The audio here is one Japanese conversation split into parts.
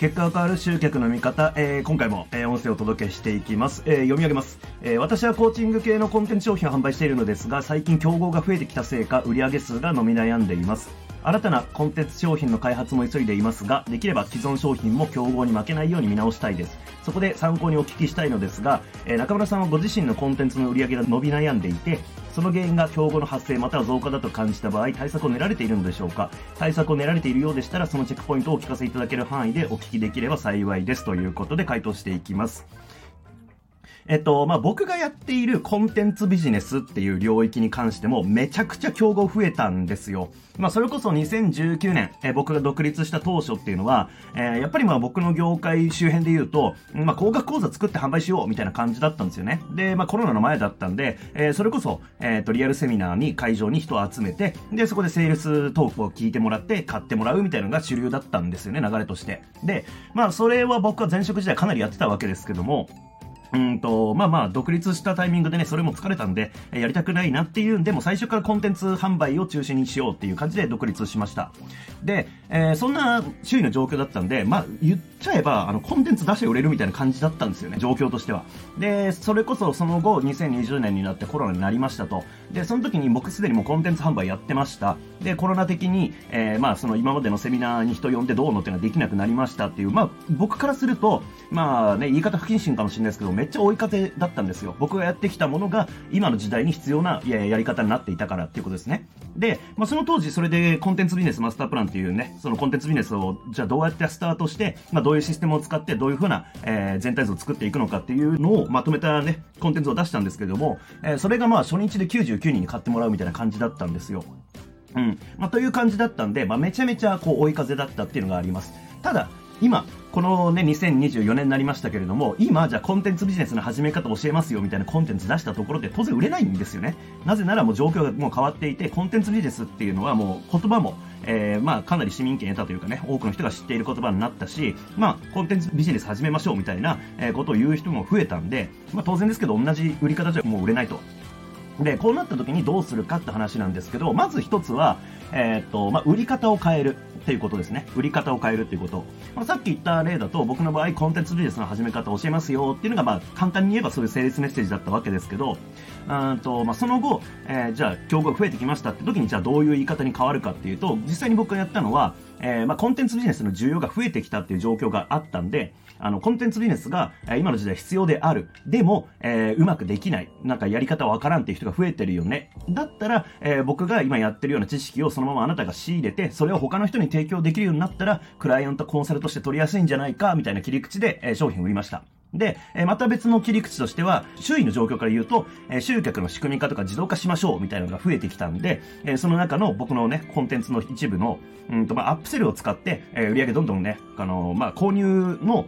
結果が変わる集客の見方、えー、今回も、えー、音声をお届けしていきます、えー、読み上げます、え私はコーチング系のコンテンツ商品を販売しているのですが最近競合が増えてきたせいか売上数が伸び悩んでいます。新たなコンテンツ商品の開発も急いでいますが、できれば既存商品も競合に負けないように見直したいです。そこで参考にお聞きしたいのですが、えー、中村さんはご自身のコンテンツの売り上げが伸び悩んでいて、その原因が競合の発生または増加だと感じた場合、対策を練られているのでしょうか対策を練られているようでしたら、そのチェックポイントをお聞かせいただける範囲でお聞きできれば幸いですということで回答していきます。えっと、まあ、僕がやっているコンテンツビジネスっていう領域に関してもめちゃくちゃ競合増えたんですよ。まあ、それこそ2019年、え僕が独立した当初っていうのは、えー、やっぱりまあ僕の業界周辺で言うと、まあ、高額講座作って販売しようみたいな感じだったんですよね。で、まあ、コロナの前だったんで、えー、それこそ、えっ、ー、と、リアルセミナーに会場に人を集めて、で、そこでセールストークを聞いてもらって買ってもらうみたいなのが主流だったんですよね、流れとして。で、まあ、それは僕は前職時代かなりやってたわけですけども、うんと、まあまあ、独立したタイミングでね、それも疲れたんで、やりたくないなっていうんで、も最初からコンテンツ販売を中心にしようっていう感じで独立しました。で、えー、そんな周囲の状況だったんで、まあ、言っちゃえば、あの、コンテンツ出して売れるみたいな感じだったんですよね、状況としては。で、それこそその後、2020年になってコロナになりましたと。で、その時に僕すでにもうコンテンツ販売やってました。で、コロナ的に、えー、まあ、その今までのセミナーに人呼んでどうのっていうのはできなくなりましたっていう、まあ、僕からすると、まあね、言い方不謹慎かもしれないですけど、めっちゃ追い風だったんですよ。僕がやってきたものが、今の時代に必要なややり方になっていたからっていうことですね。で、まあ、その当時、それでコンテンツビジネスマスタープランっていうね、そのコンテンツビジネスを、じゃあどうやってスタートして、まあ、どういうシステムを使って、どういうふうな、えー、全体図を作っていくのかっていうのをまとめたね、コンテンツを出したんですけども、えー、それがまあ初日で99人に買ってもらうみたいな感じだったんですよ。うん。まあ、という感じだったんで、まあ、めちゃめちゃこう追い風だったっていうのがあります。ただ、今、このね、2024年になりましたけれども、今、じゃあコンテンツビジネスの始め方教えますよみたいなコンテンツ出したところで当然売れないんですよね。なぜならもう状況がもう変わっていて、コンテンツビジネスっていうのはもう言葉も、えー、まあかなり市民権得たというかね、多くの人が知っている言葉になったし、まあコンテンツビジネス始めましょうみたいな、えことを言う人も増えたんで、まあ当然ですけど同じ売り方じゃもう売れないと。で、こうなった時にどうするかって話なんですけど、まず一つは、えー、っと、まあ、売り方を変えるっていうことですね。売り方を変えるっていうこと。まあ、さっき言った例だと、僕の場合、コンテンツビジネスの始め方を教えますよっていうのが、まあ、簡単に言えばそういう成立メッセージだったわけですけど、うんと、まあ、その後、えー、じゃあ、競合が増えてきましたって時に、じゃあどういう言い方に変わるかっていうと、実際に僕がやったのは、えー、まあ、コンテンツビジネスの需要が増えてきたっていう状況があったんで、あの、コンテンツビジネスが、え、今の時代必要である。でも、えー、うまくできない。なんかやり方わからんっていう人が増えてるよね。だったら、えー、僕が今やってるような知識をそのままあなたが仕入れて、それを他の人に提供できるようになったら、クライアントコンサルとして取りやすいんじゃないか、みたいな切り口で、え、商品を売りました。で、また別の切り口としては、周囲の状況から言うと、集客の仕組み化とか自動化しましょうみたいなのが増えてきたんで、その中の僕のね、コンテンツの一部の、うんと、まあ、アップセルを使って、売り上げどんどんね、あのまあ、購入の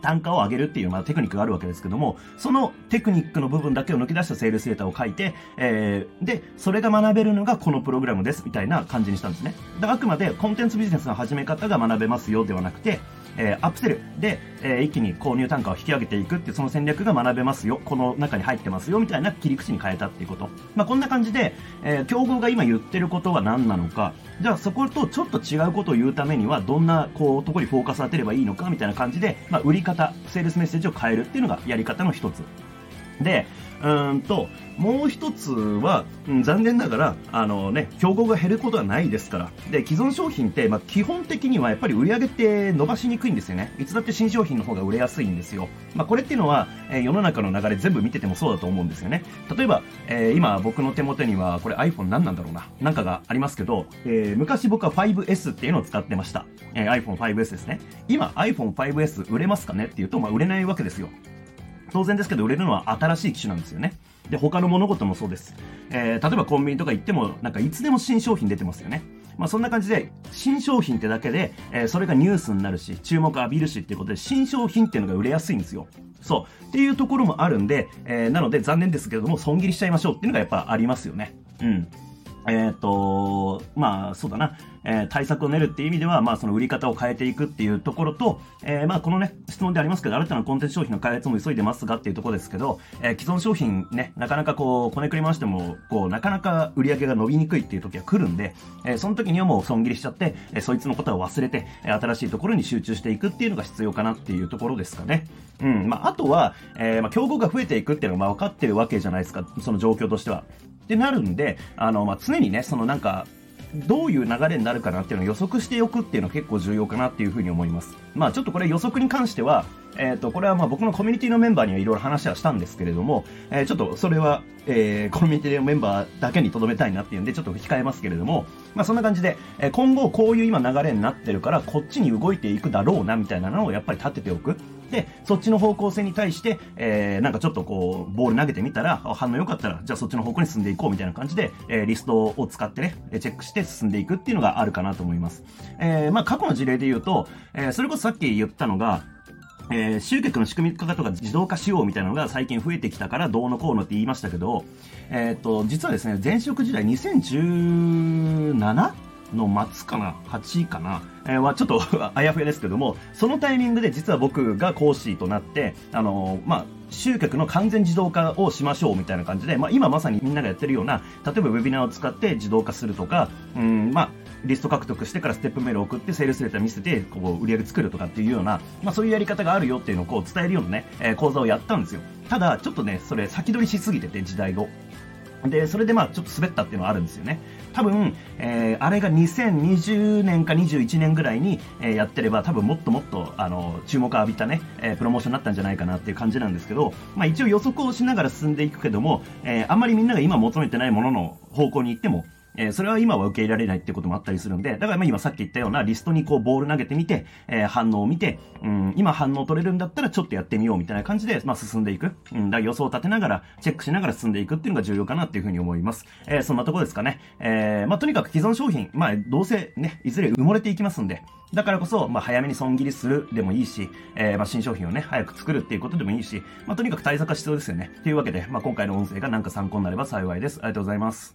単価を上げるっていう、まあ、テクニックがあるわけですけども、そのテクニックの部分だけを抜き出したセールスデータを書いて、えー、で、それが学べるのがこのプログラムです、みたいな感じにしたんですね。だからあくまでコンテンツビジネスの始め方が学べますよではなくて、えー、アップセルで、えー、一気に購入単価を引き上げていくってその戦略が学べますよ、この中に入ってますよ、みたいな切り口に変えたっていうこと。まあ、こんな感じで、えー、競合が今言ってることは何なのか、じゃあそことちょっと違うことを言うためには、どんな、こう、とこにフォーカス当てればいいのか、みたいな感じで、まあ、売り方、セールスメッセージを変えるっていうのがやり方の一つ。で、うんと、もう一つは、うん、残念ながら、あのね、競合が減ることはないですから。で、既存商品って、まあ、基本的にはやっぱり売り上げって伸ばしにくいんですよね。いつだって新商品の方が売れやすいんですよ。まあ、これっていうのは、えー、世の中の流れ全部見ててもそうだと思うんですよね。例えば、えー、今僕の手元には、これ iPhone 何なんだろうな。なんかがありますけど、えー、昔僕は 5S っていうのを使ってました。え iPhone 5S ですね。今 iPhone 5S 売れますかねっていうと、まあ、売れないわけですよ。当然ですけど、売れるのは新しい機種なんですよね。で、他の物事もそうです。えー、例えばコンビニとか行っても、なんかいつでも新商品出てますよね。まあそんな感じで、新商品ってだけで、えー、それがニュースになるし、注目浴びるしっていうことで、新商品っていうのが売れやすいんですよ。そう。っていうところもあるんで、えー、なので残念ですけれども、損切りしちゃいましょうっていうのがやっぱありますよね。うん。えっ、と、まあ、そうだな、えー、対策を練るっていう意味では、まあ、その売り方を変えていくっていうところと、えー、まあ、このね、質問でありますけど、新たなコンテンツ商品の開発も急いでますがっていうところですけど、えー、既存商品ね、なかなかこう、こねくり回しても、こう、なかなか売り上げが伸びにくいっていう時は来るんで、えー、その時にはもう損切りしちゃって、えー、そいつのことは忘れて、え、新しいところに集中していくっていうのが必要かなっていうところですかね。うん、まあ、あとは、えー、まあ、競合が増えていくっていうのがまあ分かってるわけじゃないですか、その状況としては。ってなるんで、あの、まあ、常にね、そのなんか、どういう流れになるかなっていうのを予測しておくっていうのは結構重要かなっていうふうに思います。まあちょっとこれ予測に関しては、えっ、ー、と、これはまあ僕のコミュニティのメンバーにはいろいろ話はしたんですけれども、えー、ちょっとそれは、えー、コミュニティのメンバーだけに留めたいなっていうんでちょっと控えますけれども、まあそんな感じで、え、今後こういう今流れになってるからこっちに動いていくだろうなみたいなのをやっぱり立てておく。で、そっちの方向性に対して、えー、なんかちょっとこう、ボール投げてみたら、反応良かったら、じゃあそっちの方向に進んでいこうみたいな感じで、えー、リストを使ってね、チェックして進んでいくっていうのがあるかなと思います。えー、まあ過去の事例で言うと、えー、それこそさっき言ったのが、えー、集客の仕組み化とか自動化しようみたいなのが最近増えてきたからどうのこうのって言いましたけど、えっ、と、実はですね、前職時代 2017? の末かな ?8 かなえー、はちょっと あやふやですけども、そのタイミングで実は僕が講師となって、あのー、まあ、集客の完全自動化をしましょうみたいな感じで、まあ、今まさにみんながやってるような、例えばウェビナーを使って自動化するとか、うん、まあ、リスト獲得してからステップメールを送って、セールスレター見せて、こう、売り上げ作るとかっていうような、まあ、そういうやり方があるよっていうのをこう伝えるようなね、えー、講座をやったんですよ。ただ、ちょっとね、それ先取りしすぎてて、時代を。で、それでまあちょっと滑ったっていうのはあるんですよね。多分、えー、あれが2020年か21年ぐらいに、えー、やってれば多分もっともっと、あの、注目を浴びたね、えー、プロモーションになったんじゃないかなっていう感じなんですけど、まあ一応予測をしながら進んでいくけども、えー、あんまりみんなが今求めてないものの方向に行っても、えー、それは今は受け入れられないってこともあったりするんで、だからま今さっき言ったようなリストにこうボール投げてみて、えー、反応を見て、うん、今反応取れるんだったらちょっとやってみようみたいな感じで、まあ進んでいく。うん、だ予想を立てながら、チェックしながら進んでいくっていうのが重要かなっていうふうに思います。えー、そんなとこですかね。えー、まあとにかく既存商品、まあどうせね、いずれ埋もれていきますんで、だからこそ、まあ、早めに損切りするでもいいし、えー、まあ、新商品をね、早く作るっていうことでもいいし、まあ、とにかく対策は必要ですよね。というわけで、まあ、今回の音声がなんか参考になれば幸いです。ありがとうございます。